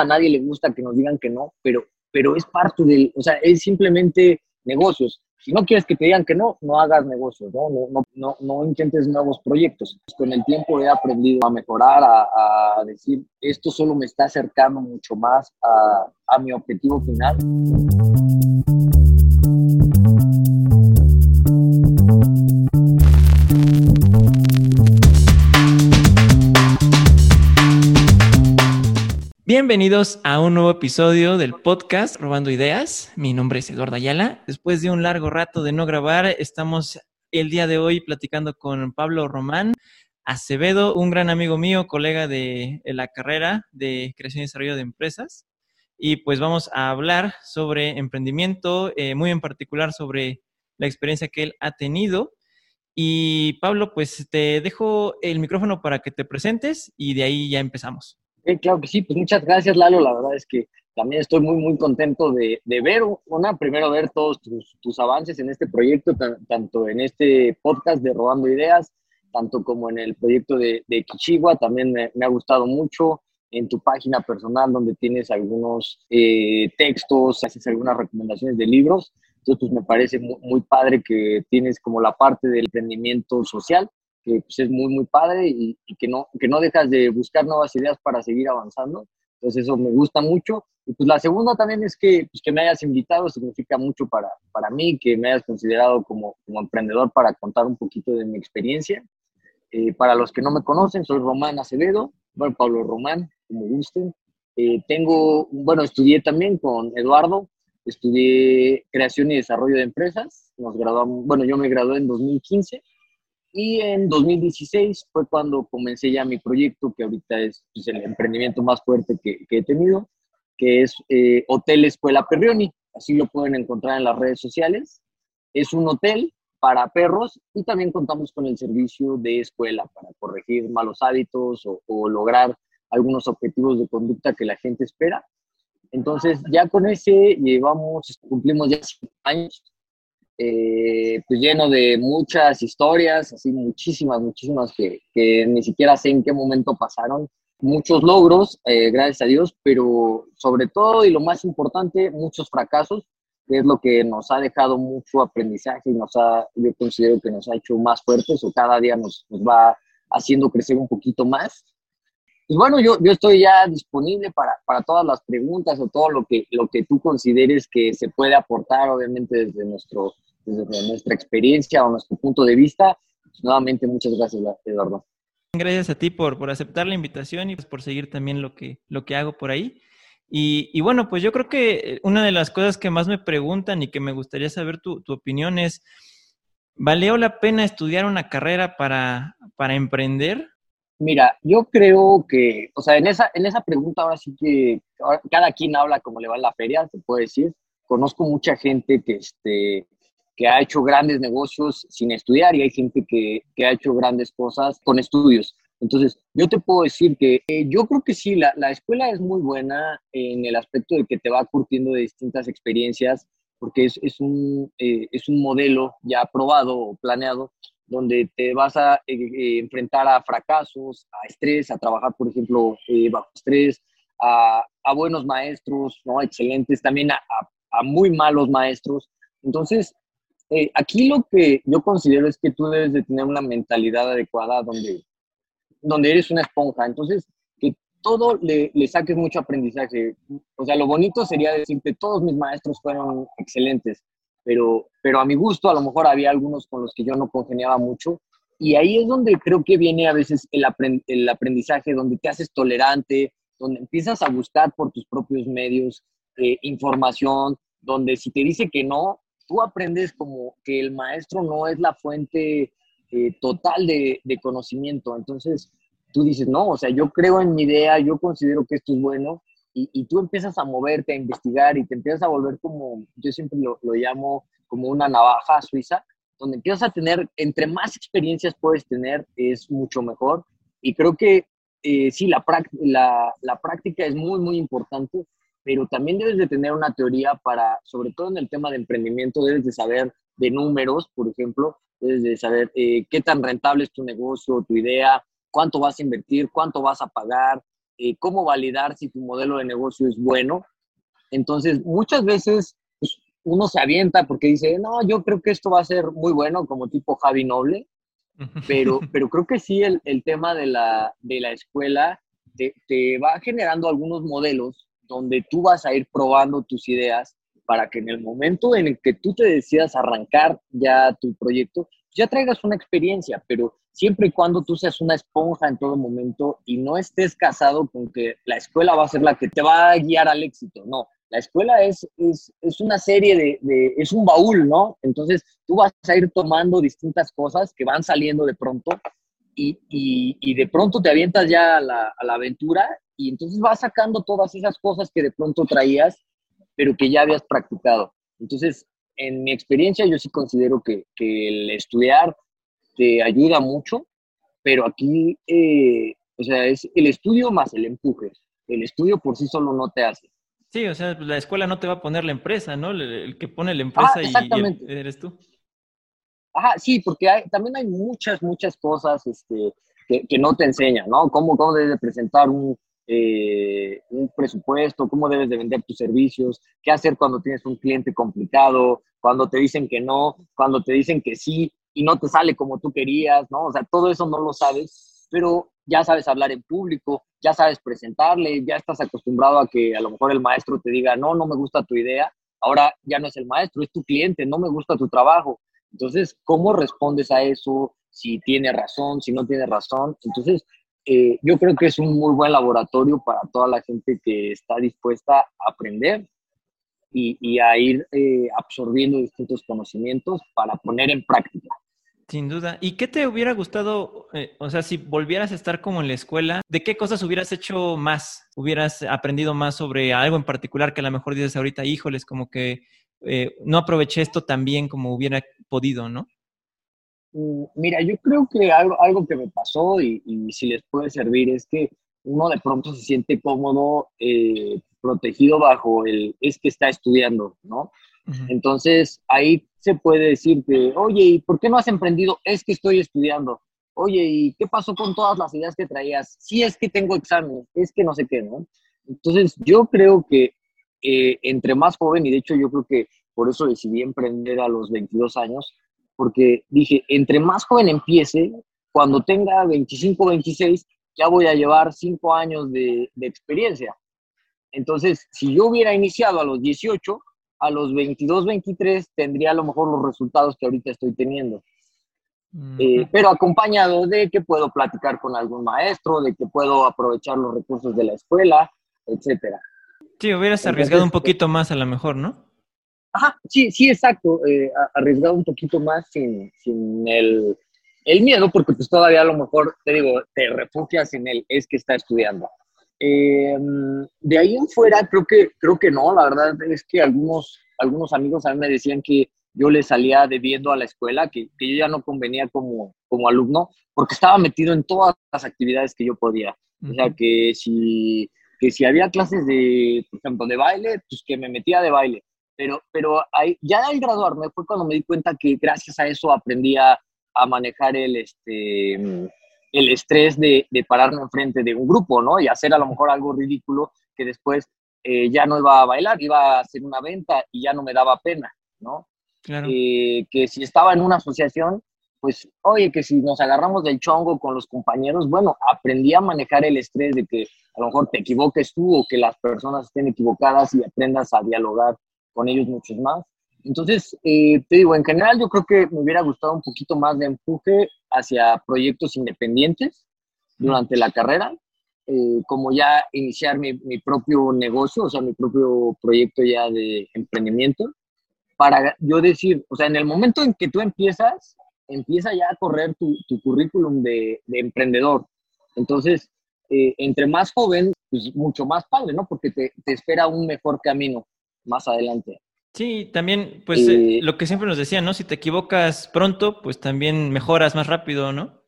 a nadie le gusta que nos digan que no, pero, pero es parte del, o sea, es simplemente negocios. Si no quieres que te digan que no, no hagas negocios, ¿no? No, no, no, intentes nuevos proyectos. Con el tiempo he aprendido a mejorar, a, a decir, esto solo me está acercando mucho más a, a mi objetivo final. Bienvenidos a un nuevo episodio del podcast Robando Ideas. Mi nombre es Eduardo Ayala. Después de un largo rato de no grabar, estamos el día de hoy platicando con Pablo Román Acevedo, un gran amigo mío, colega de, la carrera de creación y desarrollo de empresas. Y pues vamos a hablar sobre emprendimiento, eh, muy en particular sobre la experiencia que él ha tenido. Y Pablo, pues te dejo el micrófono para que te presentes y de ahí ya empezamos claro que sí, pues muchas gracias Lalo, la verdad es que también estoy muy, muy contento de, de ver, una, primero ver todos tus, tus avances en este proyecto, tanto en este podcast de Robando Ideas, tanto como en el proyecto de, de Kichigua, también me, ha gustado mucho. En tu página personal donde tienes algunos eh, textos, haces algunas recomendaciones de libros. Entonces, pues me parece muy, muy, padre que tienes como la parte del emprendimiento social que pues, es muy, muy padre y, que, no, que no dejas de buscar nuevas ideas para seguir avanzando. Entonces eso me gusta mucho. Y pues la segunda también es que, pues, que me hayas invitado, significa mucho para, para mí, que me hayas considerado como, como emprendedor para contar un poquito de mi experiencia. Eh, para los que no me conocen, soy Román Acevedo, bueno, Pablo Román, como gusten. Eh, tengo, bueno, estudié también con Eduardo, estudié creación y desarrollo de empresas. Nos graduamos, bueno, yo me gradué en 2015 y en 2016 fue cuando comencé ya mi proyecto, que ahorita es pues, el emprendimiento más fuerte que, he tenido, que es eh, Hotel Escuela Perrioni. Así lo pueden encontrar en las redes sociales. Es un hotel para perros y también contamos con el servicio de escuela para corregir malos hábitos o, o lograr algunos objetivos de conducta que la gente espera. Entonces, ya con ese llevamos, cumplimos ya cinco años eh, pues lleno de muchas historias, así muchísimas, muchísimas que, que, ni siquiera sé en qué momento pasaron. Muchos logros, eh, gracias a Dios, pero sobre todo y lo más importante, muchos fracasos, que es lo que nos ha dejado mucho aprendizaje y nos ha, yo considero que nos ha hecho más fuertes o cada día nos, nos va haciendo crecer un poquito más. Pues bueno, yo, yo estoy ya disponible para, para, todas las preguntas o todo lo que, lo que tú consideres que se puede aportar, obviamente desde nuestro desde nuestra experiencia o nuestro punto de vista. Pues, nuevamente, muchas gracias, Eduardo. Gracias a ti por, por aceptar la invitación y pues, por seguir también lo que, lo que hago por ahí. Y, y, bueno, pues yo creo que una de las cosas que más me preguntan y que me gustaría saber tu, tu opinión es, ¿valió la pena estudiar una carrera para, para emprender? Mira, yo creo que, o sea, en esa, en esa pregunta ahora sí que cada quien habla como le va en la feria, se puede decir. Conozco mucha gente que, este, que ha hecho grandes negocios sin estudiar y hay gente que, que ha hecho grandes cosas con estudios. Entonces, yo te puedo decir que eh, yo creo que sí, la, la, escuela es muy buena en el aspecto de que te va curtiendo de distintas experiencias, porque es, es un, eh, es un modelo ya probado o planeado, donde te vas a eh, enfrentar a fracasos, a estrés, a trabajar, por ejemplo, bajo estrés, a, a, buenos maestros, ¿no? Excelentes, también a, a, a muy malos maestros. Entonces, eh, aquí lo que yo considero es que tú debes de tener una mentalidad adecuada donde, donde eres una esponja. Entonces, que todo le, le saques mucho aprendizaje. O sea, lo bonito sería decir que todos mis maestros fueron excelentes, pero, pero a mi gusto a lo mejor había algunos con los que yo no congeniaba mucho. Y ahí es donde creo que viene a veces el, el aprendizaje, donde te haces tolerante, donde empiezas a buscar por tus propios medios eh, información, donde si te dice que no, tú aprendes como que el maestro no es la fuente eh, total de, conocimiento. Entonces, tú dices, no, o sea, yo creo en mi idea, yo considero que esto es bueno, y, tú empiezas a moverte, a investigar, y te empiezas a volver como, yo siempre lo, llamo como una navaja suiza, donde empiezas a tener, entre más experiencias puedes tener, es mucho mejor. Y creo que eh, sí, la, práctica es muy, muy importante pero también debes de tener una teoría para, sobre todo en el tema de emprendimiento, debes de saber de números, por ejemplo, debes de saber eh, qué tan rentable es tu negocio, tu idea, cuánto vas a invertir, cuánto vas a pagar, eh, cómo validar si tu modelo de negocio es bueno. Entonces, muchas veces pues, uno se avienta porque dice, no, yo creo que esto va a ser muy bueno, como tipo Javi Noble, pero, pero creo que sí el, el tema de la, de la escuela te, te, va generando algunos modelos donde tú vas a ir probando tus ideas para que en el momento en el que tú te decidas arrancar ya tu proyecto, ya traigas una experiencia, pero siempre y cuando tú seas una esponja en todo momento y no estés casado con que la escuela va a ser la que te va a guiar al éxito, no. La escuela es, es, es una serie de, de, es un baúl, ¿no? Entonces tú vas a ir tomando distintas cosas que van saliendo de pronto y, y, de pronto te avientas ya a la, a la aventura y entonces vas sacando todas esas cosas que de pronto traías pero que ya habías practicado. Entonces, en mi experiencia, yo sí considero que, que el estudiar te ayuda mucho, pero aquí, eh, o sea, es el estudio más el empuje. El estudio por sí solo no te hace. Sí, o sea, la escuela no te va a poner la empresa, ¿no? El, el que pone la empresa ah, y, y, eres tú. Ajá, sí, porque hay, también hay muchas, muchas cosas este, que, que, no te enseñan, ¿no? Cómo, cómo debes presentar un, eh, un presupuesto, cómo debes de vender tus servicios, qué hacer cuando tienes un cliente complicado, cuando te dicen que no, cuando te dicen que sí y no te sale como tú querías, ¿no? O sea, todo eso no lo sabes, pero ya sabes hablar en público, ya sabes presentarle, ya estás acostumbrado a que a lo mejor el maestro te diga, no, no me gusta tu idea, ahora ya no es el maestro, es tu cliente, no me gusta tu trabajo. Entonces, ¿cómo respondes a eso? Si tiene razón, si no tiene razón. Entonces, eh, yo creo que es un muy buen laboratorio para toda la gente que está dispuesta a aprender y, a ir eh, absorbiendo distintos conocimientos para poner en práctica. Sin duda. ¿Y qué te hubiera gustado, eh, o sea, si volvieras a estar como en la escuela, ¿de qué cosas hubieras hecho más? ¿Hubieras aprendido más sobre algo en particular que a lo mejor dices ahorita, híjoles, como que eh, no aproveché esto tan bien como hubiera podido, ¿no? Mm, mira, yo creo que algo, algo que me pasó y, y, si les puede servir es que uno de pronto se siente cómodo, eh, protegido bajo el es que está estudiando, ¿no? Uh -huh. Entonces ahí se puede decir que, oye, ¿y por qué no has emprendido? Es que estoy estudiando. Oye, ¿y qué pasó con todas las ideas que traías? Sí, es que tengo examen, es que no sé qué, ¿no? Entonces yo creo que eh, entre más joven, y de hecho yo creo que por eso decidí emprender a los 22 años, porque dije, entre más joven empiece, cuando tenga 25, 26, ya voy a llevar 5 años de, de, experiencia. Entonces, si yo hubiera iniciado a los 18, a los 22, 23, tendría a lo mejor los resultados que ahorita estoy teniendo. Mm. Eh, pero acompañado de que puedo platicar con algún maestro, de que puedo aprovechar los recursos de la escuela, etcétera. Sí, hubieras arriesgado un poquito más a lo mejor, ¿no? Ajá, sí, sí, exacto. Eh, arriesgado un poquito más sin, sin el, el, miedo, porque pues todavía a lo mejor, te digo, te refugias en él, es que está estudiando. Eh, de ahí en fuera, creo que, creo que no, la verdad es que algunos, algunos amigos a mí me decían que yo le salía debiendo a la escuela, que, que yo ya no convenía como, como alumno, porque estaba metido en todas las actividades que yo podía. O sea, que si, que si había clases de, por ejemplo, de baile, pues que me metía de baile pero, pero ahí, ya al graduarme fue cuando me di cuenta que gracias a eso aprendí a, a manejar el, este, el estrés de, de, pararme enfrente de un grupo, ¿no? Y hacer a lo mejor algo ridículo que después eh, ya no iba a bailar, iba a hacer una venta y ya no me daba pena, ¿no? Claro. Eh, que si estaba en una asociación, pues, oye, que si nos agarramos del chongo con los compañeros, bueno, aprendí a manejar el estrés de que a lo mejor te equivoques tú o que las personas estén equivocadas y aprendas a dialogar con ellos muchos más. Entonces, eh, te digo, en general yo creo que me hubiera gustado un poquito más de empuje hacia proyectos independientes durante la carrera, eh, como ya iniciar mi, mi, propio negocio, o sea, mi propio proyecto ya de emprendimiento, para yo decir, o sea, en el momento en que tú empiezas, empieza ya a correr tu, currículum de, de, emprendedor. Entonces, eh, entre más joven, pues mucho más padre, ¿no? Porque te, te espera un mejor camino más adelante. Sí, también, pues eh, eh, lo que siempre nos decían, ¿no? Si te equivocas pronto, pues también mejoras más rápido, ¿no?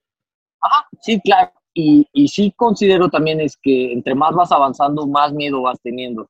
Ah, sí, claro. Y, y sí considero también es que entre más vas avanzando, más miedo vas teniendo.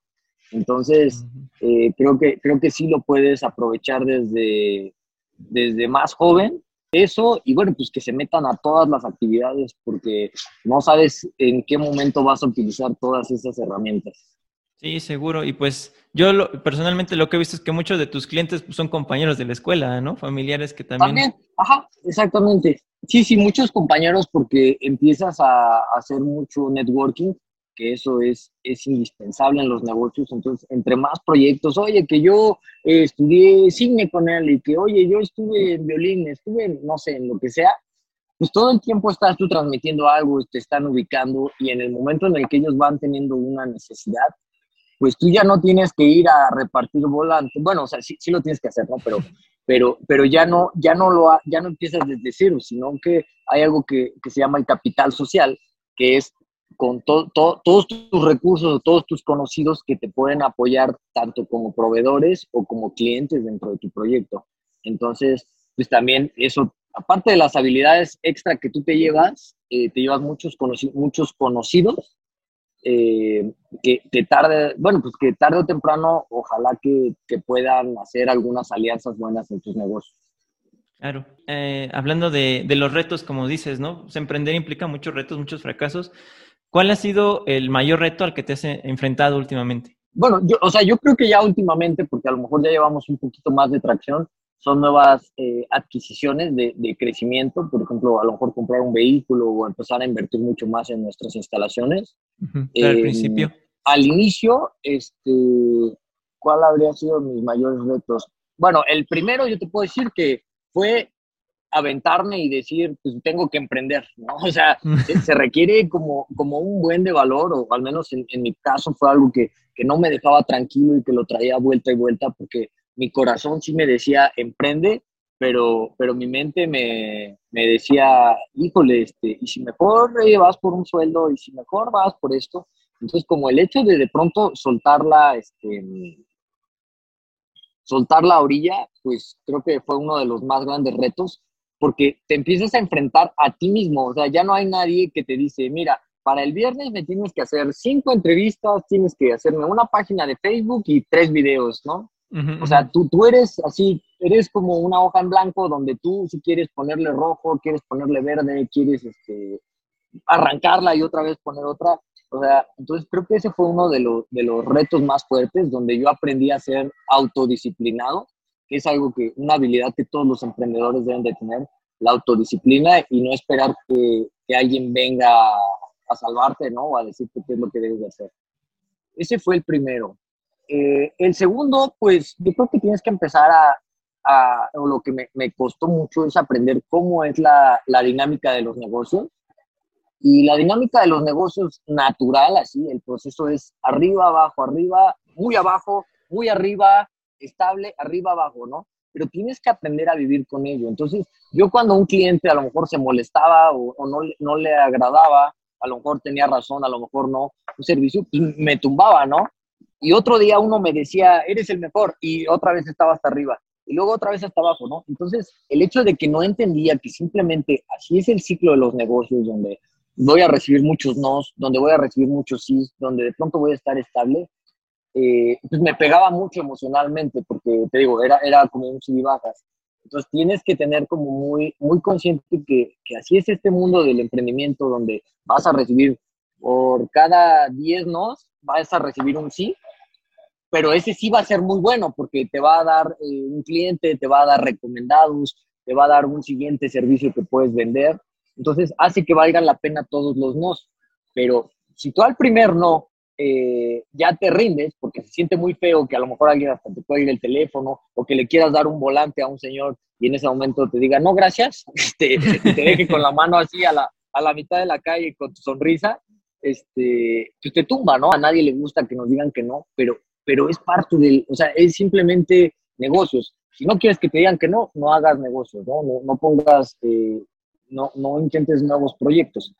Entonces, uh -huh. eh, creo, que, creo que sí lo puedes aprovechar desde, desde más joven eso y bueno, pues que se metan a todas las actividades porque no sabes en qué momento vas a utilizar todas esas herramientas. Sí, seguro. Y pues yo personalmente lo que he visto es que muchos de tus clientes pues, son compañeros de la escuela, ¿no? Familiares que también... También, ajá, exactamente. Sí, sí, muchos compañeros porque empiezas a, hacer mucho networking, que eso es, es indispensable en los negocios. Entonces, entre más proyectos, oye, que yo eh, estudié cine con él y que, oye, yo estuve en violín, estuve, no sé, en lo que sea, pues todo el tiempo estás tú transmitiendo algo, te están ubicando y en el momento en el que ellos van teniendo una necesidad, pues tú ya no tienes que ir a repartir volantes. Bueno, o sea, sí, sí lo tienes que hacer, ¿no? Pero, pero, pero ya, no, ya, no lo, ya no empiezas desde cero, sino que hay algo que, que se llama el capital social, que es con todos tus recursos, todos tus conocidos que te pueden apoyar tanto como proveedores o como clientes dentro de tu proyecto. Entonces, pues también eso, aparte de las habilidades extra que tú te llevas, eh, te llevas muchos, muchos conocidos eh, que, tarde, bueno, pues que tarde o temprano, ojalá que, puedan hacer algunas alianzas buenas en tus negocios. Claro. Eh, hablando de, los retos, como dices, ¿no? Pues emprender implica muchos retos, muchos fracasos. ¿Cuál ha sido el mayor reto al que te has enfrentado últimamente? Bueno, yo, o sea, yo creo que ya últimamente, porque a lo mejor ya llevamos un poquito más de tracción, son nuevas eh, adquisiciones de, de, crecimiento, por ejemplo, a lo mejor comprar un vehículo o empezar a invertir mucho más en nuestras instalaciones. al em, principio. Al inicio, este, ¿cuál habría sido mis mayores retos? Bueno, el primero yo te puedo decir que fue aventarme y decir, pues tengo que emprender, ¿no? O sea, se, requiere como, como un buen de valor, o al menos en, en mi caso fue algo que, que no me dejaba tranquilo y que lo traía vuelta y vuelta porque mi corazón sí me decía, emprende, pero, pero mi mente me, me decía, híjole, este, y si mejor eh, vas por un sueldo, y si mejor vas por esto. Entonces, como el hecho de de pronto soltarla, este, soltar la orilla, pues creo que fue uno de los más grandes retos, porque te empiezas a enfrentar a ti mismo, o sea, ya no hay nadie que te dice, mira, para el viernes me tienes que hacer cinco entrevistas, tienes que hacerme una página de Facebook y tres videos, ¿no? O sea, tú, tú eres así, eres como una hoja en blanco donde tú si quieres ponerle rojo, quieres ponerle verde, quieres este, arrancarla y otra vez poner otra. O sea, entonces creo que ese fue uno de, de los retos más fuertes donde yo aprendí a ser autodisciplinado, que es algo que, una habilidad que todos los emprendedores deben de tener, la autodisciplina y no esperar que, que alguien venga a salvarte, ¿no? O a decirte qué es lo que debes de hacer. Ese fue el primero. Eh, el segundo, pues yo creo que tienes que empezar a, o lo que me, me, costó mucho es aprender cómo es la, la, dinámica de los negocios. Y la dinámica de los negocios natural, así, el proceso es arriba, abajo, arriba, muy abajo, muy arriba, estable, arriba, abajo, ¿no? Pero tienes que aprender a vivir con ello. Entonces, yo cuando un cliente a lo mejor se molestaba o, o no, no le agradaba, a lo mejor tenía razón, a lo mejor no, un servicio, pues me tumbaba, ¿no? Y otro día uno me decía, eres el mejor, y otra vez estaba hasta arriba, y luego otra vez hasta abajo, ¿no? Entonces, el hecho de que no entendía que simplemente así es el ciclo de los negocios, donde voy a recibir muchos nos, donde voy a recibir muchos sí, donde de pronto voy a estar estable, eh, pues me pegaba mucho emocionalmente, porque te digo, era, era como un sub bajas. Entonces tienes que tener como muy, muy consciente que, que así es este mundo del emprendimiento, donde vas a recibir por cada 10 nos, vas a recibir un sí, pero ese sí va a ser muy bueno porque te va a dar eh, un cliente, te va a dar recomendados, te va a dar un siguiente servicio que puedes vender. Entonces hace que valgan la pena todos los nos. Pero si tú al primer no eh, ya te rindes, porque se siente muy feo que a lo mejor alguien hasta te puede el teléfono o que le quieras dar un volante a un señor y en ese momento te diga, no, gracias, este, te deje con la mano así a la, a la mitad de la calle con tu sonrisa, este, pues te tumba, ¿no? A nadie le gusta que nos digan que no, pero pero es parte del, o sea, es simplemente negocios. Si no quieres que te digan que no, no hagas negocios, ¿no? No, no pongas, eh, no, no intentes nuevos proyectos.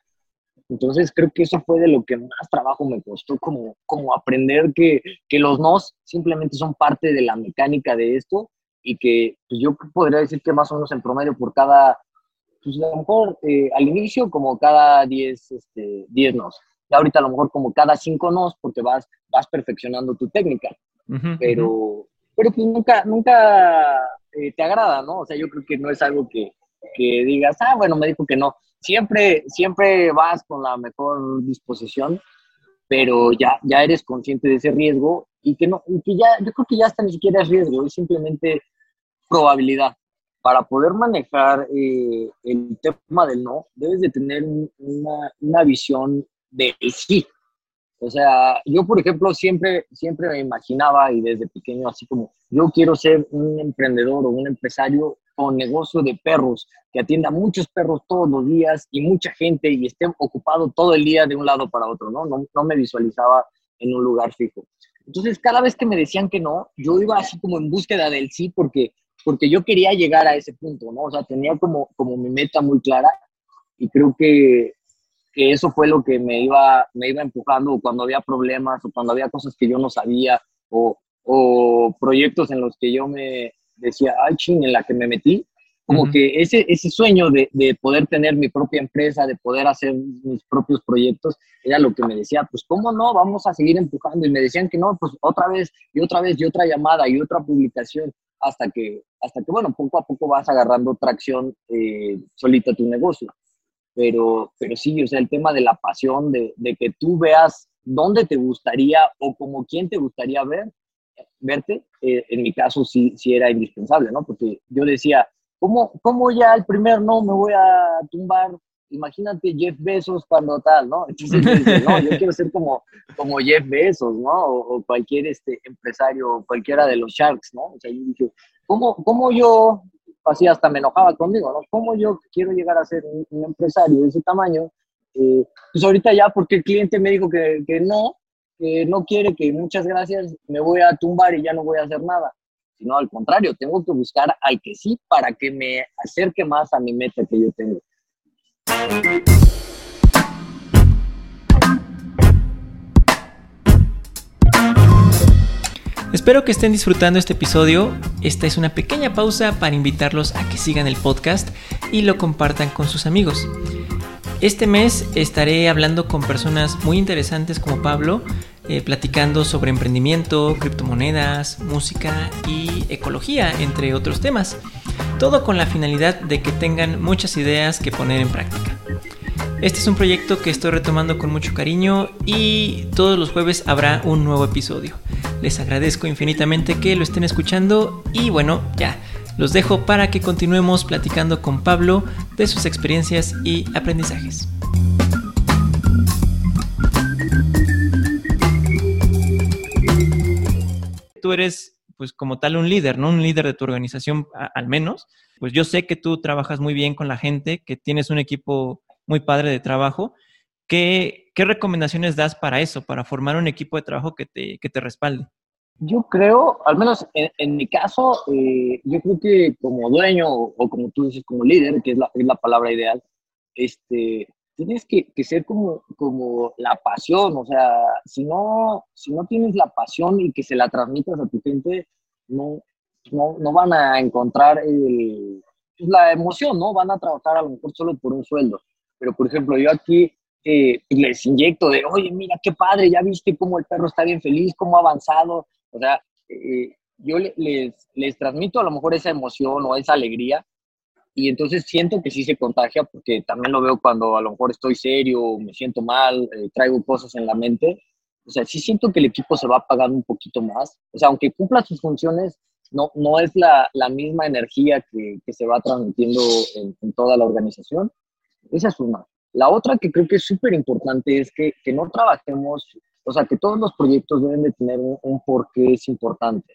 Entonces creo que eso fue de lo que más trabajo me costó, como, como aprender que, que los nos simplemente son parte de la mecánica de esto y que pues yo podría decir que más o menos en promedio por cada, pues a lo mejor eh, al inicio como cada 10 este, diez nos ahorita a lo mejor como cada cinco nos porque vas, vas perfeccionando tu técnica. pero, pero pues nunca, nunca eh, te agrada, ¿no? O sea, yo creo que no es algo que, que digas, ah, bueno, me dijo que no. Siempre, siempre vas con la mejor disposición, pero ya, ya eres consciente de ese riesgo y que no, y que ya, yo creo que ya hasta ni siquiera es riesgo, es simplemente probabilidad. Para poder manejar eh, el tema del no, debes de tener una, una visión del sí. O sea, yo, por ejemplo, siempre, siempre me imaginaba y desde pequeño, así como yo quiero ser un emprendedor o un empresario con negocio de perros, que atienda muchos perros todos los días y mucha gente y esté ocupado todo el día de un lado para otro, ¿no? No, no me visualizaba en un lugar fijo. Entonces, cada vez que me decían que no, yo iba así como en búsqueda del sí, porque, porque yo quería llegar a ese punto, ¿no? O sea, tenía como, como mi meta muy clara y creo que, que eso fue lo que me iba, me iba empujando cuando había problemas o cuando había cosas que yo no sabía o, o proyectos en los que yo me decía, ay, ching, en la que me metí, como que ese, ese sueño de, de, poder tener mi propia empresa, de poder hacer mis propios proyectos, era lo que me decía, pues cómo no, vamos a seguir empujando. Y me decían que no, pues otra vez y otra vez y otra llamada y otra publicación, hasta que, hasta que bueno, poco a poco vas agarrando tracción eh, solita tu negocio. Pero, pero sí, o sea, el tema de la pasión, de, de que tú veas dónde te gustaría o como quién te gustaría ver, verte, eh, en mi caso sí, sí era indispensable, ¿no? Porque yo decía, ¿Cómo, ¿Cómo ya el primer no me voy a tumbar? Imagínate Jeff Bezos cuando tal, ¿no? Entonces yo, no, yo quiero ser como, como Jeff Bezos, ¿no? O, cualquier este, empresario, cualquiera de los Sharks, ¿no? O sea, yo dije, ¿cómo, cómo yo, así hasta me enojaba conmigo, ¿no? ¿Cómo yo quiero llegar a ser un, empresario de ese tamaño? Eh, pues ahorita ya, porque el cliente me dijo que, que no, que no quiere, que muchas gracias, me voy a tumbar y ya no voy a hacer nada sino al contrario, tengo que buscar al que sí para que me acerque más a mi meta que yo tengo. Espero que estén disfrutando este episodio. Esta es una pequeña pausa para invitarlos a que sigan el podcast y lo compartan con sus amigos. Este mes estaré hablando con personas muy interesantes como Pablo, eh, platicando sobre emprendimiento, criptomonedas, música y ecología, entre otros temas. Todo con la finalidad de que tengan muchas ideas que poner en práctica. Este es un proyecto que estoy retomando con mucho cariño y todos los jueves habrá un nuevo episodio. Les agradezco infinitamente que lo estén escuchando y bueno, ya, los dejo para que continuemos platicando con Pablo de sus experiencias y aprendizajes. tú eres, pues como tal, un líder, ¿no? Un líder de tu organización al menos. Pues yo sé que tú trabajas muy bien con la gente, que tienes un equipo muy padre de trabajo. ¿Qué, qué recomendaciones das para eso, para formar un equipo de trabajo que te, que te respalde? Yo creo, al menos en, mi caso, eh, yo creo que como dueño o, como tú dices, como líder, que es la, es la palabra ideal, este, tienes que, que, ser como, como la pasión, o sea, si no, si no tienes la pasión y que se la transmitas a tu gente, no, no, no van a encontrar el, la emoción, ¿no? Van a trabajar a lo mejor solo por un sueldo. Pero, por ejemplo, yo aquí eh, les inyecto de, oye, mira, qué padre, ya viste cómo el perro está bien feliz, cómo ha avanzado. O sea, eh, yo les, les transmito a lo mejor esa emoción o esa alegría y entonces siento que sí se contagia porque también lo veo cuando a lo mejor estoy serio, me siento mal, eh, traigo cosas en la mente. O sea, sí siento que el equipo se va apagando un poquito más. O sea, aunque cumpla sus funciones, no, no es la, la misma energía que, que, se va transmitiendo en, en, toda la organización. Esa es una. La otra que creo que es súper importante es que, que, no trabajemos, o sea, que todos los proyectos deben de tener un, un porqué es importante.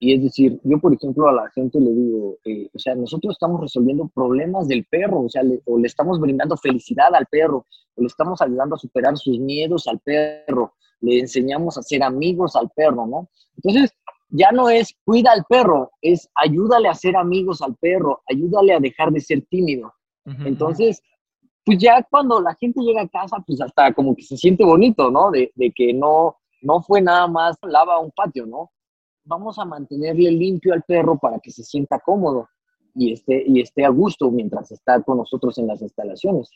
Y es decir, yo por ejemplo a la gente le digo, eh, o sea, nosotros estamos resolviendo problemas del perro, o sea, le, o le estamos brindando felicidad al perro, o le estamos ayudando a superar sus miedos al perro, le enseñamos a ser amigos al perro, ¿no? Entonces, ya no es cuida al perro, es ayúdale a ser amigos al perro, ayúdale a dejar de ser tímido. Entonces, pues ya cuando la gente llega a casa, pues hasta como que se siente bonito, ¿no? De, de que no, no fue nada más lava un patio, ¿no? vamos a mantenerle limpio al perro para que se sienta cómodo y esté, y esté a gusto mientras está con nosotros en las instalaciones,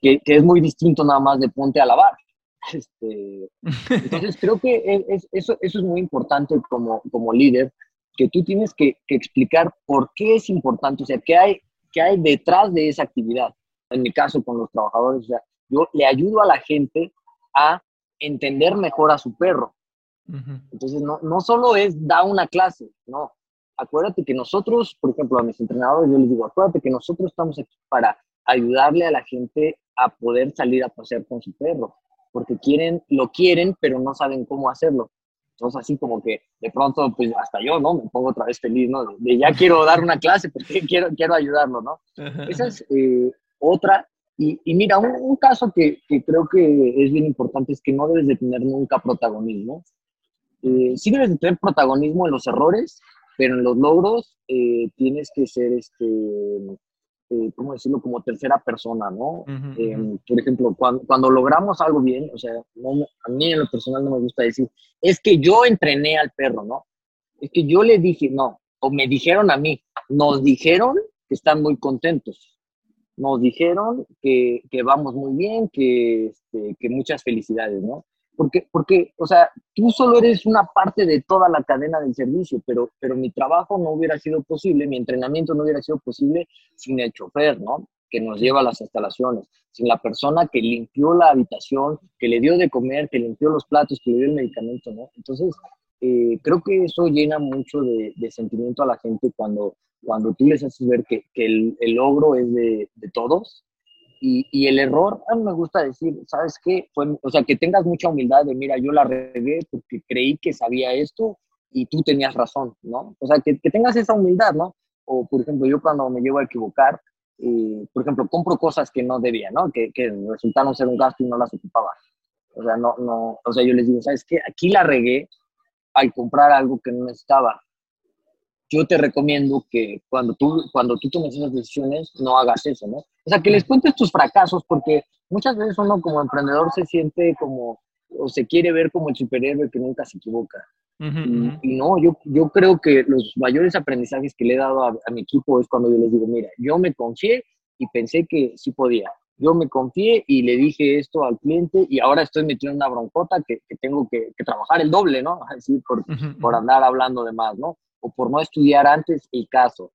que, que es muy distinto nada más de ponte a lavar. Este, entonces creo que es, eso, eso es muy importante como, como líder, que tú tienes que, que, explicar por qué es importante, o sea, qué hay, qué hay detrás de esa actividad. En mi caso, con los trabajadores, o sea, yo le ayudo a la gente a entender mejor a su perro. Entonces, no, no solo es dar una clase, no. Acuérdate que nosotros, por ejemplo, a mis entrenadores, yo les digo, acuérdate que nosotros estamos aquí para ayudarle a la gente a poder salir a pasear con su perro, porque quieren, lo quieren, pero no saben cómo hacerlo. Entonces, así como que de pronto, pues hasta yo, ¿no? Me pongo otra vez feliz, ¿no? De, ya quiero dar una clase porque quiero, quiero ayudarlo, ¿no? Esa es eh, otra. Y, y mira, un, caso que, que, creo que es bien importante es que no debes de tener nunca protagonismo. Eh, sí debes de tener protagonismo en los errores, pero en los logros eh, tienes que ser, este, eh, ¿cómo decirlo?, como tercera persona, ¿no? Em, por ejemplo, cuando, cuando, logramos algo bien, o sea, a mí en lo personal no me gusta decir, es que yo entrené al perro, ¿no? Es que yo le dije, no, o me dijeron a mí, nos dijeron que están muy contentos nos dijeron que, que vamos muy bien, que, este, que muchas felicidades, ¿no? Porque, porque, o sea, tú solo eres una parte de toda la cadena del servicio, pero, pero mi trabajo no hubiera sido posible, mi entrenamiento no hubiera sido posible sin el chofer, ¿no? Que nos lleva a las instalaciones, sin la persona que limpió la habitación, que le dio de comer, que limpió los platos, que le dio el medicamento, ¿no? Entonces, eh, creo que eso llena mucho de, de, sentimiento a la gente cuando, cuando tú les haces ver que, que el, el, logro es de, de todos y, y, el error, a mí me gusta decir, ¿sabes qué? Fue, o sea, que tengas mucha humildad de, mira, yo la regué porque creí que sabía esto y tú tenías razón, ¿no? O sea, que, que tengas esa humildad, ¿no? O, por ejemplo, yo cuando me llevo a equivocar, eh, por ejemplo, compro cosas que no debía, ¿no? Que, que resultaron ser un gasto y no las ocupaba. O sea, no, no, o sea, yo les digo, ¿sabes qué? Aquí la regué al comprar algo que no necesitaba yo te recomiendo que cuando tú, cuando tú tomes esas decisiones, no hagas eso, ¿no? O sea, que les cuentes tus fracasos, porque muchas veces uno como emprendedor se siente como, o se quiere ver como el superhéroe que nunca se equivoca. y, no, yo, yo creo que los mayores aprendizajes que le he dado a, mi equipo es cuando yo les digo, mira, yo me confié y pensé que sí podía. Yo me confié y le dije esto al cliente y ahora estoy metido en una broncota que, que tengo que, que, trabajar el doble, ¿no? Así por, por andar hablando de más, ¿no? o por no estudiar antes el caso.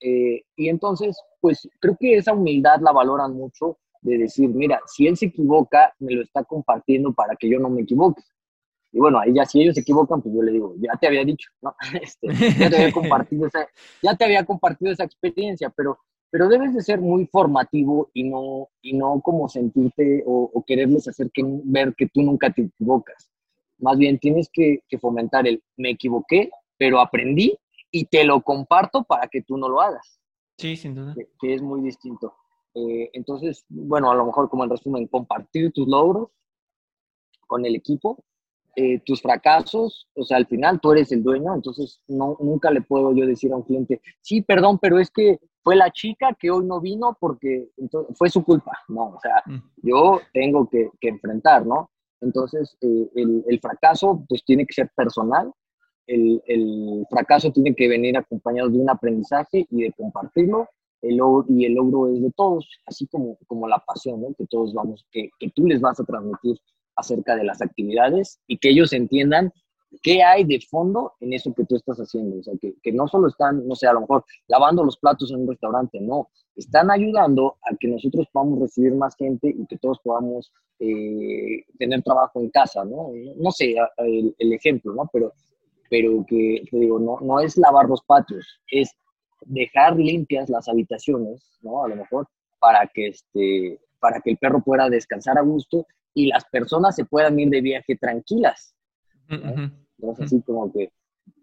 Eh, y entonces, pues creo que esa humildad la valoran mucho de decir, mira, si él se equivoca, me lo está compartiendo para que yo no me equivoque. Y bueno, ahí ya si ellos se equivocan, pues yo le digo, ya te había dicho, ¿no? Este, ya, te había compartido esa, ya te había compartido esa experiencia, pero, pero debes de ser muy formativo y no, y no como sentirte o, o quererles hacer que, ver que tú nunca te equivocas. Más bien tienes que, que fomentar el, me equivoqué, pero aprendí y te lo comparto para que tú no lo hagas. Sí, sin duda. Que, es muy distinto. Eh, entonces, bueno, a lo mejor como en resumen, compartir tus logros con el equipo, eh, tus fracasos, o sea, al final tú eres el dueño, entonces no, nunca le puedo yo decir a un cliente, sí, perdón, pero es que fue la chica que hoy no vino porque fue su culpa. No, o sea, mm. yo tengo que, que, enfrentar, ¿no? Entonces, eh, el, el, fracaso pues tiene que ser personal el, el, fracaso tiene que venir acompañado de un aprendizaje y de compartirlo. El y el logro es de todos, así como, como la pasión ¿no? que todos vamos, que, que tú les vas a transmitir acerca de las actividades y que ellos entiendan qué hay de fondo en eso que tú estás haciendo. O sea, que, que, no solo están, no sé, a lo mejor lavando los platos en un restaurante, no, están ayudando a que nosotros podamos recibir más gente y que todos podamos eh, tener trabajo en casa, ¿no? No sé el, el, ejemplo, ¿no? Pero pero que, te digo, no, no es lavar los patios, es dejar limpias las habitaciones, ¿no? A lo mejor para que, este, para que el perro pueda descansar a gusto y las personas se puedan ir de viaje tranquilas. Entonces, así como que,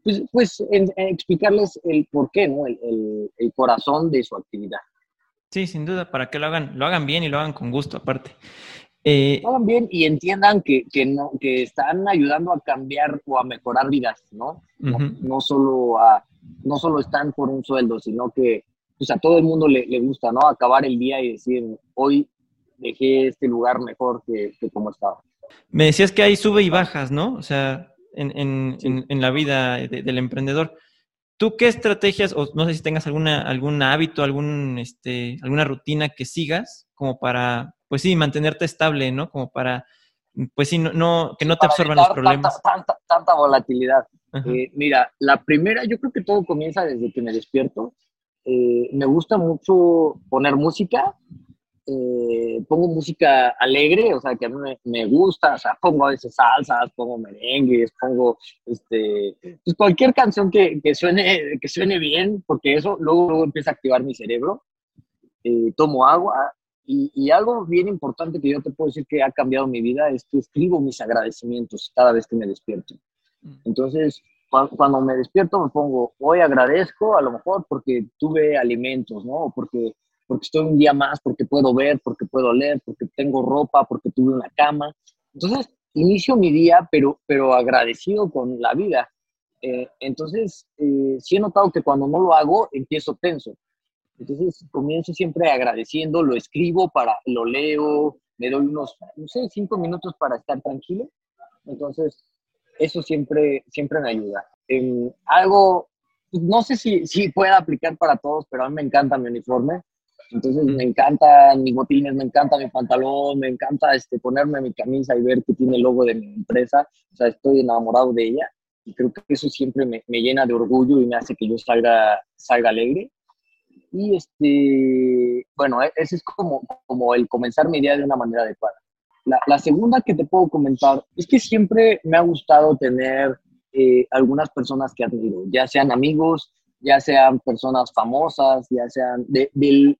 pues, pues explicarles el por qué, ¿no? El, el, el, corazón de su actividad. Sí, sin duda, para que lo hagan, lo hagan bien y lo hagan con gusto aparte. Eh, hagan bien y entiendan que, que, no, que están ayudando a cambiar o a mejorar vidas, ¿no? no, solo a, no solo están por un sueldo, sino que pues, a todo el mundo le, le, gusta, ¿no? Acabar el día y decir, hoy dejé este lugar mejor que, que como estaba. Me decías que hay sube y bajas, ¿no? O sea, en, en, en, en la vida del emprendedor. ¿Tú qué estrategias, o no sé si tengas alguna, algún hábito, algún, este, alguna rutina que sigas como para pues sí, mantenerte estable, ¿no? Como para, pues sí, no, que no te absorban los problemas. Tanta, tanta, volatilidad. Eh, mira, la primera, yo creo que todo comienza desde que me despierto. eh, me gusta mucho poner música. Eh, pongo música alegre, o sea, que a mí me, gusta, o sea, pongo a veces salsas, pongo merengues, pongo este, pues cualquier canción que, que, suene, que suene bien, porque eso luego, luego empieza a activar mi cerebro. Eh, tomo agua y, y, algo bien importante que yo te puedo decir que ha cambiado mi vida es que escribo mis agradecimientos cada vez que me despierto. Mm. Entonces, cuando me despierto me pongo, hoy agradezco a lo mejor porque tuve alimentos, ¿no? Porque, porque estoy un día más, porque puedo ver, porque puedo leer, porque tengo ropa, porque tuve una cama. Entonces, inicio mi día, pero, pero agradecido con la vida. Eh, entonces, eh, sí he notado que cuando no lo hago, empiezo tenso. Entonces, comienzo siempre agradeciendo, lo escribo, para, lo leo, me doy unos, no sé, cinco minutos para estar tranquilo. Entonces, eso siempre, siempre me ayuda. En algo, no sé si, si pueda aplicar para todos, pero a mí me encanta mi uniforme. Entonces me encantan mis botines, me encanta mi pantalón, me encanta este, ponerme mi camisa y ver que tiene el logo de mi empresa. O sea, estoy enamorado de ella y creo que eso siempre me, me llena de orgullo y me hace que yo salga, salga alegre. Y este, bueno, e, ese es como, como el comenzar mi día de una manera adecuada. La, segunda que te puedo comentar es que siempre me ha gustado tener eh, algunas personas que admiro, ya sean amigos, ya sean personas famosas, ya sean de,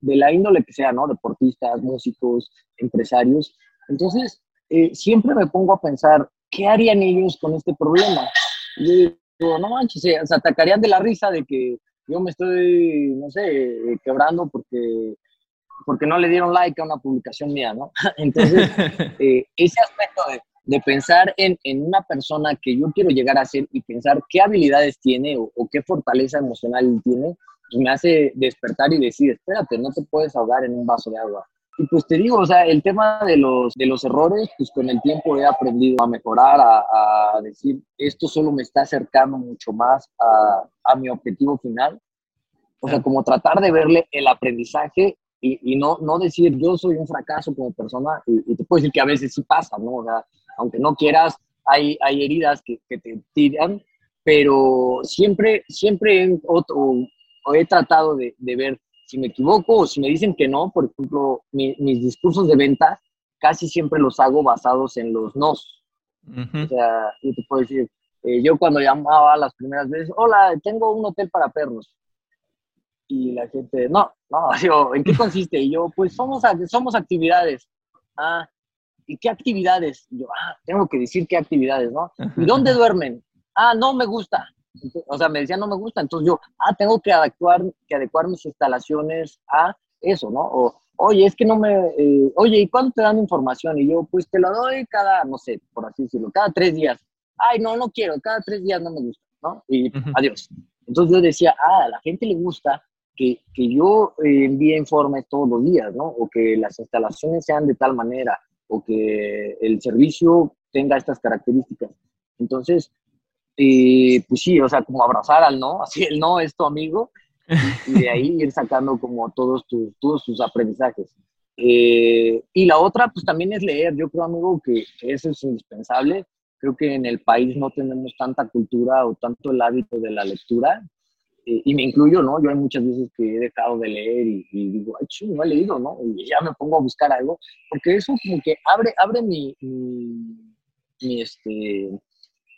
la índole que sea, ¿no? Deportistas, músicos, empresarios. Entonces, eh, siempre me pongo a pensar, ¿qué harían ellos con este problema? Y digo, no manches, se, atacarían de la risa de que yo me estoy, no sé, quebrando porque porque no le dieron like a una publicación mía, ¿no? Entonces, eh, ese aspecto de, de pensar en, en, una persona que yo quiero llegar a ser y pensar qué habilidades tiene o, qué fortaleza emocional tiene, pues me hace despertar y decir, espérate, no te puedes ahogar en un vaso de agua. Y pues te digo, o sea, el tema de los, de los errores, pues con el tiempo he aprendido a mejorar, a, a decir, esto solo me está acercando mucho más a, a mi objetivo final. O sea, como tratar de verle el aprendizaje y, no, no decir yo soy un fracaso como persona, y, te puedo decir que a veces sí pasa, ¿no? O sea, aunque no quieras, hay, hay heridas que, que te tiran, pero siempre, siempre he, otro, he tratado de, de, ver si me equivoco o si me dicen que no, por ejemplo, mis discursos de venta casi siempre los hago basados en los nos. O sea, yo te puedo decir, eh, yo cuando llamaba las primeras veces, hola, tengo un hotel para perros y la gente, no, no, yo, ¿en qué consiste? Y yo, pues somos, somos actividades. Ah, ¿y qué actividades? Y yo, ah, tengo que decir qué actividades, ¿no? ¿Y dónde duermen? Ah, no me gusta. O sea, me decían no me gusta. Entonces yo, ah, tengo que adecuar, que adecuar mis instalaciones a eso, ¿no? O, oye, es que no me, eh, oye, ¿y cuándo te dan información? Y yo, pues te lo doy cada, no sé, por así decirlo, cada tres días. Ay, no, no quiero, cada tres días no me gusta, ¿no? Y adiós. Entonces yo decía, ah, a la gente le gusta que, que yo eh, envíe informes todos los días, ¿no? O que las instalaciones sean de tal manera, o que el servicio tenga estas características. Entonces, eh, pues sí, o sea, como abrazar al no, así el no es tu amigo, y, de ahí ir sacando como todos, tus, todos tus aprendizajes. Eh, y la otra, pues también es leer. Yo creo, amigo, que, eso es indispensable. Creo que en el país no tenemos tanta cultura o tanto el hábito de la lectura eh, y me incluyo, ¿no? Yo hay muchas veces que he dejado de leer y, digo, ay, chido, no he leído, ¿no? Y ya me pongo a buscar algo, porque eso como que abre, abre mi, mi, este,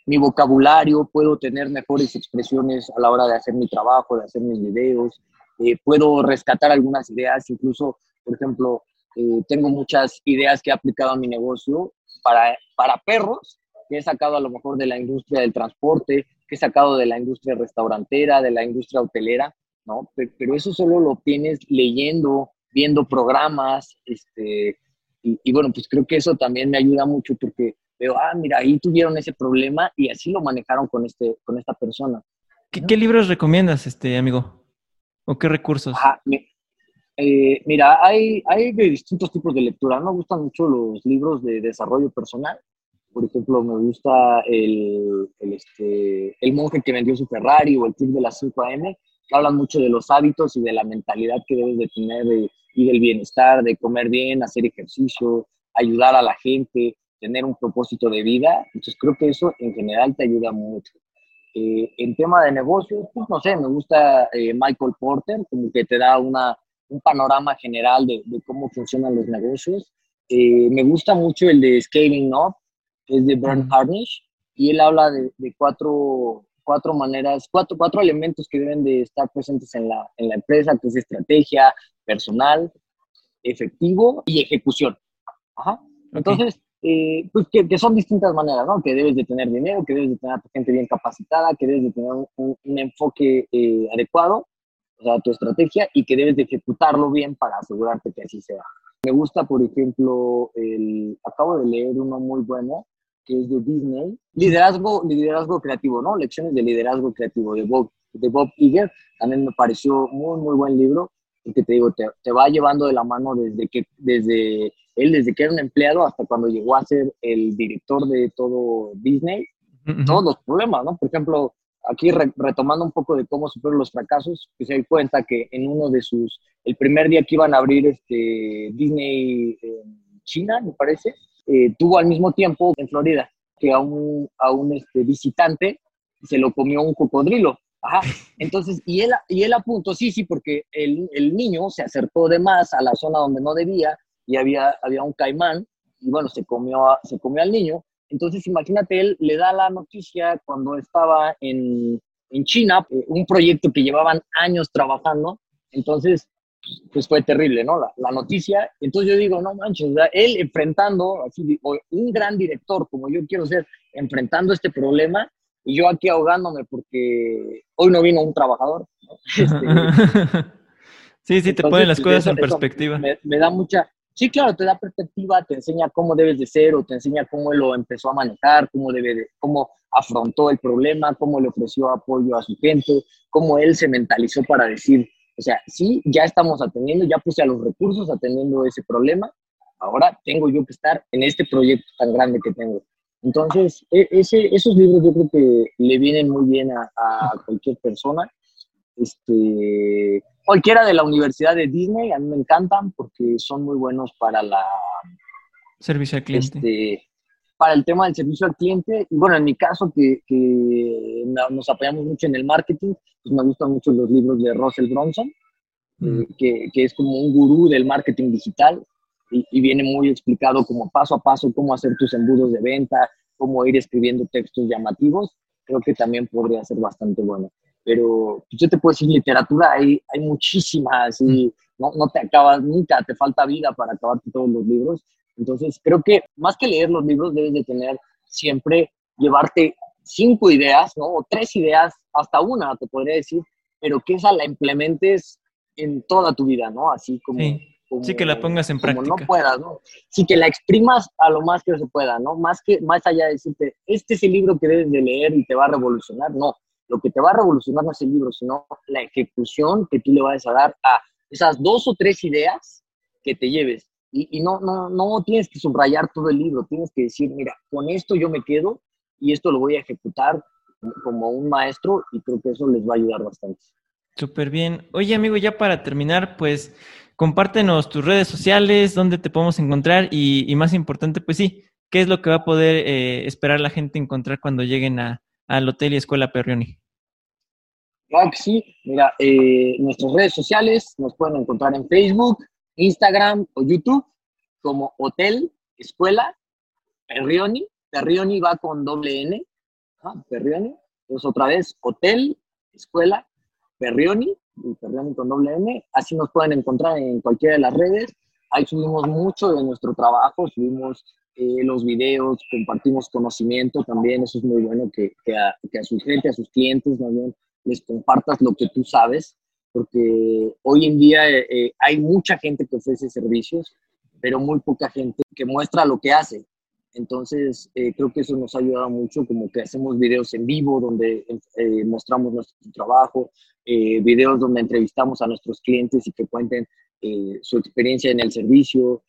mi vocabulario, puedo tener mejores expresiones a la hora de hacer mi trabajo, de hacer mis videos, eh, puedo rescatar algunas ideas, incluso, por ejemplo, eh, tengo muchas ideas que he aplicado a mi negocio para, para perros, que he sacado a lo mejor de la industria del transporte, que he sacado de la industria restaurantera, de la industria hotelera, ¿no? Pero, eso solo lo tienes leyendo, viendo programas, este, y, bueno, pues creo que eso también me ayuda mucho porque veo, ah, mira, ahí tuvieron ese problema y así lo manejaron con, este, con esta persona. ¿Qué, libros recomiendas, este amigo? ¿O qué recursos? Eh, mira, hay, hay de distintos tipos de lectura. Me gustan mucho los libros de desarrollo personal. Por ejemplo, me gusta el, el, este, el monje que vendió su Ferrari o el club de las 5 AM, que hablan mucho de los hábitos y de la mentalidad que debes de tener y del bienestar, de comer bien, hacer ejercicio, ayudar a la gente, tener un propósito de vida. Entonces creo que eso en general te ayuda mucho. Eh, en tema de negocios, pues no sé, me gusta eh, Michael Porter, como que te da una, un panorama general de, cómo funcionan los negocios. Eh, me gusta mucho el de Scaling Up, es de Bernd Harnish, y él habla de, de cuatro, cuatro maneras, cuatro, cuatro elementos que deben de estar presentes en la, en la empresa, que es estrategia, personal, efectivo y ejecución. Ajá. Entonces, eh, pues que, que, son distintas maneras, ¿no? Que debes de tener dinero, que debes de tener a tu gente bien capacitada, que debes de tener un, un, enfoque eh, adecuado, o sea, tu estrategia, y que debes de ejecutarlo bien para asegurarte que así sea. Me gusta, por ejemplo, el, acabo de leer uno muy bueno, que es de Disney, liderazgo, liderazgo creativo, ¿no? Lecciones de liderazgo creativo de Bob, de Bob Iger, también me pareció muy, muy buen libro, que te digo, te, te, va llevando de la mano desde que, desde él, desde que era un empleado hasta cuando llegó a ser el director de todo Disney, todos los problemas, ¿no? Por ejemplo, aquí retomando un poco de cómo superó los fracasos, que se dio cuenta que en uno de sus, el primer día que iban a abrir este Disney en China, me parece, eh, tuvo al mismo tiempo en Florida que a un, a un este, visitante se lo comió un cocodrilo. Ajá. Entonces, y él, y él apuntó, sí, sí, porque el, el, niño se acercó de más a la zona donde no debía y había, había un caimán y bueno, se comió, se comió al niño. Entonces, imagínate, él le da la noticia cuando estaba en, en China, eh, un proyecto que llevaban años trabajando. Entonces, pues fue terrible, ¿no? La, la, noticia. Entonces yo digo, no manches, él enfrentando, así, un gran director como yo quiero ser, enfrentando este problema, y yo aquí ahogándome porque hoy no vino un trabajador. Este, sí, sí, te ponen las cosas en perspectiva. Me, me, da mucha, sí, claro, te da perspectiva, te enseña cómo debes de ser o te enseña cómo él lo empezó a manejar, cómo, debe de, cómo afrontó el problema, cómo le ofreció apoyo a su gente, cómo él se mentalizó para decir, o sea, sí, ya estamos atendiendo, ya puse a los recursos atendiendo ese problema, ahora tengo yo que estar en este proyecto tan grande que tengo. Entonces, e, ese, esos libros yo creo que le vienen muy bien a, cualquier persona. Este, cualquiera de la Universidad de Disney, a mí me encantan porque son muy buenos para la... Servicio al cliente. Este, para el tema del servicio al cliente. Y bueno, en mi caso, que, que nos apoyamos mucho en el marketing, pues me gustan mucho los libros de Russell Bronson, mm. eh, que, que, es como un gurú del marketing digital y, y, viene muy explicado como paso a paso cómo hacer tus embudos de venta, cómo ir escribiendo textos llamativos. Creo que también podría ser bastante bueno. Pero pues, yo te puedo decir, literatura hay, hay muchísimas y mm. no, no te acabas nunca, te falta vida para acabarte todos los libros. Entonces, creo que más que leer los libros, debes de tener siempre, llevarte cinco ideas, ¿no? O tres ideas, hasta una, te podría decir, pero que esa la implementes en toda tu vida, ¿no? Así como... Sí. que la pongas en práctica. no puedas, ¿no? Sí, que la exprimas a lo más que se pueda, ¿no? Más, que, más allá de decirte, este es el libro que debes de leer y te va a revolucionar, no. Lo que te va a revolucionar no es el libro, sino la ejecución que tú le vas a dar a esas dos o tres ideas que te lleves. Y, no, no, no tienes que subrayar todo el libro, tienes que decir, mira, con esto yo me quedo y esto lo voy a ejecutar como un maestro y creo que eso les va a ayudar bastante. Súper bien. Oye, amigo, ya para terminar, pues compártenos tus redes sociales, dónde te podemos encontrar y, más importante, pues sí, ¿qué es lo que va a poder eh, esperar la gente encontrar cuando lleguen a, al Hotel y Escuela Perrioni? Claro que sí. Mira, eh, nuestras redes sociales nos pueden encontrar en Facebook, Instagram o YouTube como Hotel Escuela Perrioni. Perrioni va con doble N. Perrioni. Entonces otra vez, Hotel Escuela Perrioni, Perrioni con doble N. Así nos pueden encontrar en cualquiera de las redes. Ahí subimos mucho de nuestro trabajo, subimos eh, los videos, compartimos conocimiento también. Eso es muy bueno que, que, a, que a su gente, a sus clientes, más bien, les compartas lo que tú sabes porque hoy en día eh, eh, hay mucha gente que ofrece servicios, pero muy poca gente que muestra lo que hace. Entonces, eh, creo que eso nos ha ayudado mucho, como que hacemos videos en vivo donde mostramos nuestro trabajo, videos donde entrevistamos a nuestros clientes y que cuenten su experiencia en el servicio,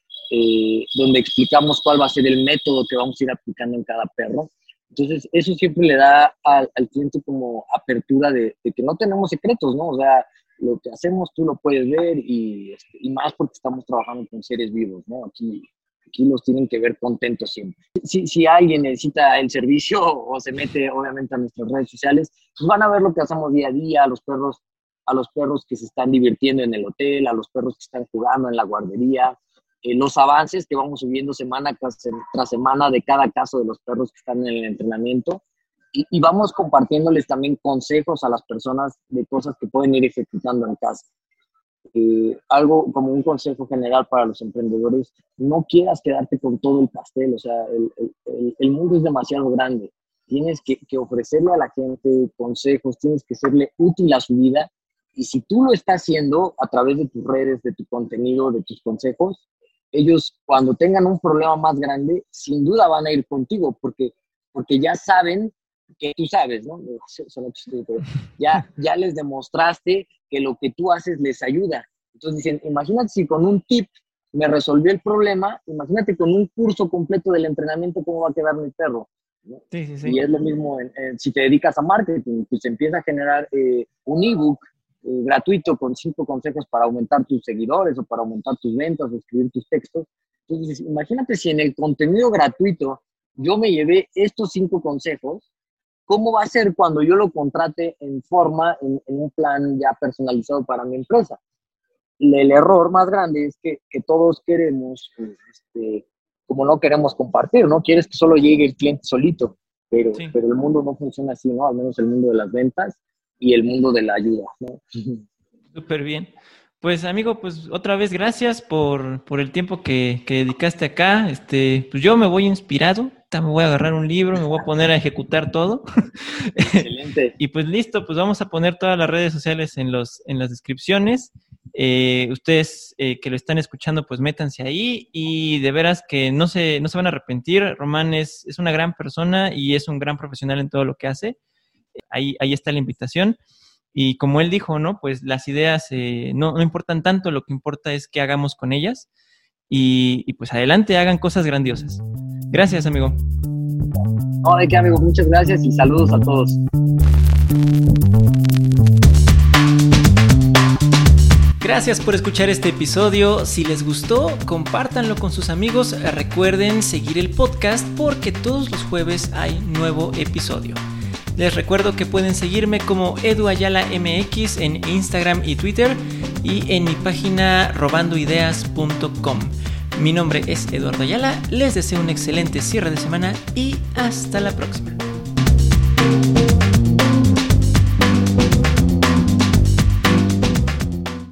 donde explicamos cuál va a ser el método que vamos a ir aplicando en cada perro. Entonces, eso siempre le da al, al cliente como apertura de, de, que no tenemos secretos, ¿no? O sea, lo que hacemos tú lo puedes ver y, este, y más porque estamos trabajando con seres vivos, ¿no? Aquí aquí los tienen que ver contentos siempre. Si, si alguien necesita el servicio o se mete obviamente a nuestras redes sociales, pues van a ver lo que hacemos día a día, a los perros, a los perros que se están divirtiendo en el hotel, a los perros que están jugando en la guardería, eh, los avances que vamos subiendo semana tras, semana de cada caso de los perros que están en el entrenamiento. Y, y, vamos compartiéndoles también consejos a las personas de cosas que pueden ir ejecutando en casa. Eh, algo como un consejo general para los emprendedores, no quieras quedarte con todo el pastel, o sea, el, el, el mundo es demasiado grande. Tienes que, que, ofrecerle a la gente consejos, tienes que serle útil a su vida. Y si tú lo estás haciendo a través de tus redes, de tu contenido, de tus consejos, ellos cuando tengan un problema más grande, sin duda van a ir contigo, porque, porque ya saben que tú sabes, ¿no? Ya, ya les demostraste que lo que tú haces les ayuda. Entonces dicen, imagínate si con un tip me resolvió el problema, imagínate con un curso completo del entrenamiento cómo va a quedar mi perro. Sí, sí, sí. Y es lo mismo si te dedicas a marketing, pues empieza a generar eh, un ebook eh, gratuito con cinco consejos para aumentar tus seguidores o para aumentar tus ventas o escribir tus textos. Entonces, imagínate si en el contenido gratuito yo me llevé estos cinco consejos, ¿cómo va a ser cuando yo lo contrate en forma, en, un plan ya personalizado para mi empresa? El, error más grande es que, que todos queremos, este, como no queremos compartir, ¿no? Quieres que solo llegue el cliente solito, pero, pero el mundo no funciona así, ¿no? Al menos el mundo de las ventas y el mundo de la ayuda. ¿no? Súper bien. Pues amigo, pues otra vez gracias por, por el tiempo que, que, dedicaste acá. Este, pues yo me voy inspirado, me voy a agarrar un libro, me voy a poner a ejecutar todo. Excelente. y pues listo, pues vamos a poner todas las redes sociales en, los, en las descripciones. Eh, ustedes eh, que lo están escuchando, pues métanse ahí y de veras que no se, no se van a arrepentir. Román es, es una gran persona y es un gran profesional en todo lo que hace ahí, ahí está la invitación. Y como él dijo, ¿no? Pues las ideas eh, no, no, importan tanto, lo que importa es qué hagamos con ellas. Y, pues adelante, hagan cosas grandiosas. Gracias, amigo. Hola, qué, amigo. Muchas gracias y saludos a todos. Gracias por escuchar este episodio. Si les gustó, compártanlo con sus amigos. Recuerden seguir el podcast porque todos los jueves hay nuevo episodio. Les recuerdo que pueden seguirme como eduayalamx en Instagram y Twitter y en mi página robandoideas.com. Mi nombre es Eduardo Ayala, les deseo un excelente cierre de semana y hasta la próxima.